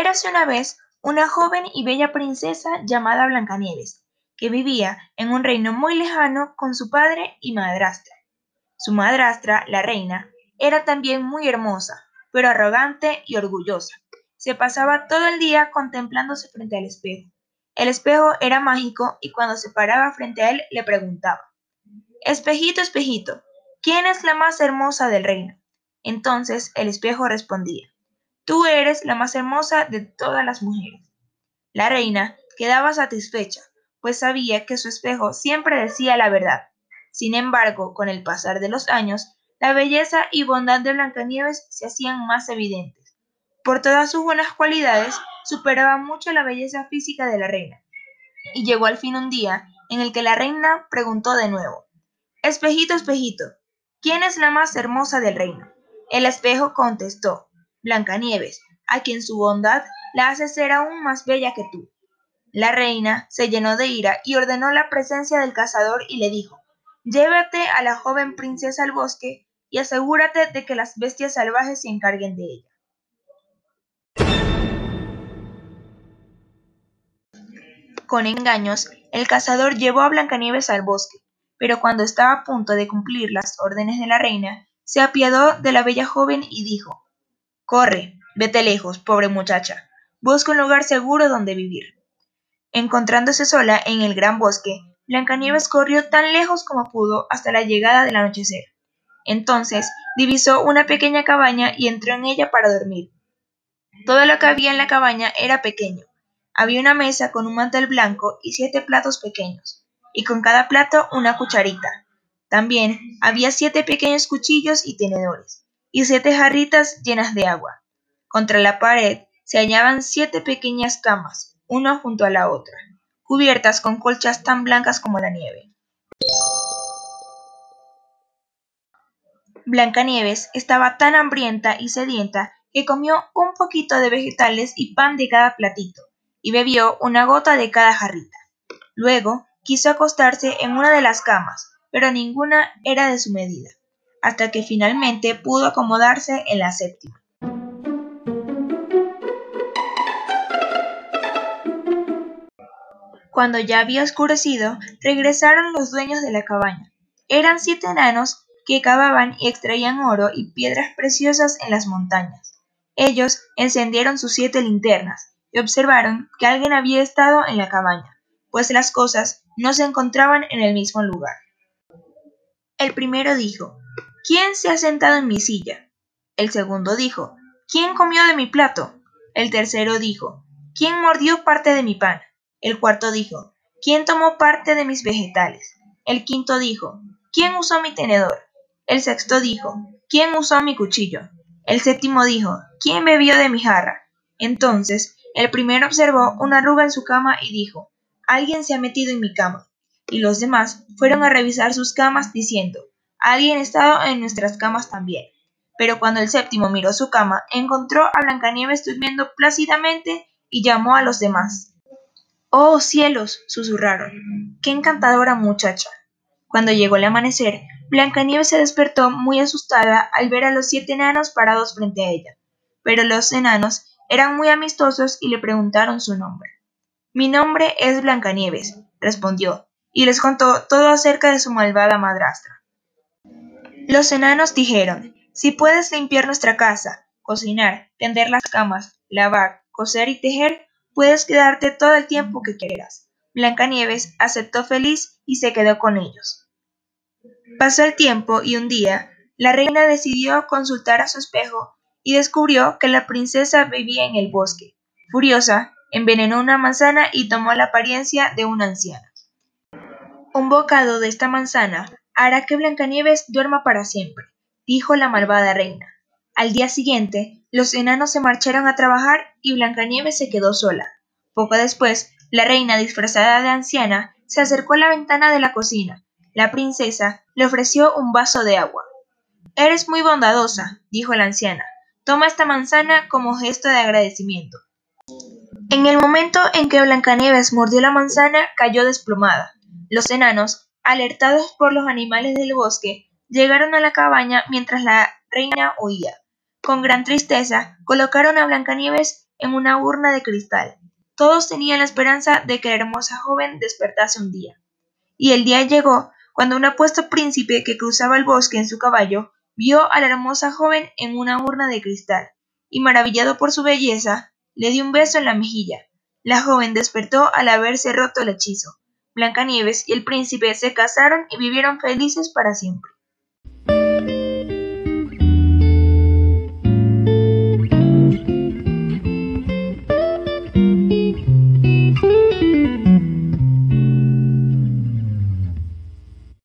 Érase una vez una joven y bella princesa llamada Blancanieves, que vivía en un reino muy lejano con su padre y madrastra. Su madrastra, la reina, era también muy hermosa, pero arrogante y orgullosa. Se pasaba todo el día contemplándose frente al espejo. El espejo era mágico y cuando se paraba frente a él le preguntaba, Espejito, espejito, ¿quién es la más hermosa del reino? Entonces el espejo respondía, Tú eres la más hermosa de todas las mujeres. La reina quedaba satisfecha, pues sabía que su espejo siempre decía la verdad. Sin embargo, con el pasar de los años, la belleza y bondad de Blancanieves se hacían más evidentes. Por todas sus buenas cualidades, superaba mucho la belleza física de la reina. Y llegó al fin un día en el que la reina preguntó de nuevo, Espejito, espejito, ¿quién es la más hermosa del reino? El espejo contestó, Blancanieves, a quien su bondad la hace ser aún más bella que tú. La reina se llenó de ira y ordenó la presencia del cazador y le dijo, Llévate a la joven princesa al bosque y asegúrate de que las bestias salvajes se encarguen de ella. Con engaños, el cazador llevó a Blancanieves al bosque, pero cuando estaba a punto de cumplir las órdenes de la reina, se apiadó de la bella joven y dijo Corre, vete lejos, pobre muchacha. Busca un lugar seguro donde vivir. Encontrándose sola en el gran bosque, Blancanieves corrió tan lejos como pudo hasta la llegada del anochecer. Entonces divisó una pequeña cabaña y entró en ella para dormir. Todo lo que había en la cabaña era pequeño. Había una mesa con un mantel blanco y siete platos pequeños, y con cada plato una cucharita. También había siete pequeños cuchillos y tenedores y siete jarritas llenas de agua. Contra la pared se hallaban siete pequeñas camas, una junto a la otra, cubiertas con colchas tan blancas como la nieve. Blancanieves estaba tan hambrienta y sedienta que comió un poquito de vegetales y pan de cada platito, y bebió una gota de cada jarrita. Luego quiso acostarse en una de las camas, pero ninguna era de su medida hasta que finalmente pudo acomodarse en la séptima. Cuando ya había oscurecido, regresaron los dueños de la cabaña. Eran siete enanos que cavaban y extraían oro y piedras preciosas en las montañas. Ellos encendieron sus siete linternas y observaron que alguien había estado en la cabaña, pues las cosas no se encontraban en el mismo lugar. El primero dijo ¿Quién se ha sentado en mi silla? El segundo dijo, ¿Quién comió de mi plato? El tercero dijo, ¿Quién mordió parte de mi pan? El cuarto dijo, ¿Quién tomó parte de mis vegetales? El quinto dijo, ¿Quién usó mi tenedor? El sexto dijo, ¿Quién usó mi cuchillo? El séptimo dijo, ¿Quién bebió de mi jarra? Entonces el primero observó una arruga en su cama y dijo, Alguien se ha metido en mi cama. Y los demás fueron a revisar sus camas diciendo, Alguien estado en nuestras camas también. Pero cuando el séptimo miró su cama, encontró a Blancanieves durmiendo plácidamente y llamó a los demás. ¡Oh cielos! susurraron. ¡Qué encantadora muchacha! Cuando llegó el amanecer, Blancanieves se despertó muy asustada al ver a los siete enanos parados frente a ella. Pero los enanos eran muy amistosos y le preguntaron su nombre. Mi nombre es Blancanieves, respondió, y les contó todo acerca de su malvada madrastra. Los enanos dijeron, si puedes limpiar nuestra casa, cocinar, tender las camas, lavar, coser y tejer, puedes quedarte todo el tiempo que quieras. Blancanieves aceptó feliz y se quedó con ellos. Pasó el tiempo y un día la reina decidió consultar a su espejo y descubrió que la princesa vivía en el bosque. Furiosa, envenenó una manzana y tomó la apariencia de una anciana. Un bocado de esta manzana hará que Blancanieves duerma para siempre, dijo la malvada reina. Al día siguiente, los enanos se marcharon a trabajar y Blancanieves se quedó sola. Poco después, la reina, disfrazada de anciana, se acercó a la ventana de la cocina. La princesa le ofreció un vaso de agua. Eres muy bondadosa, dijo la anciana. Toma esta manzana como gesto de agradecimiento. En el momento en que Blancanieves mordió la manzana, cayó desplomada. Los enanos alertados por los animales del bosque, llegaron a la cabaña mientras la reina huía. Con gran tristeza, colocaron a Blancanieves en una urna de cristal. Todos tenían la esperanza de que la hermosa joven despertase un día. Y el día llegó cuando un apuesto príncipe que cruzaba el bosque en su caballo vio a la hermosa joven en una urna de cristal, y maravillado por su belleza, le dio un beso en la mejilla. La joven despertó al haberse roto el hechizo. Blancanieves y el príncipe se casaron y vivieron felices para siempre.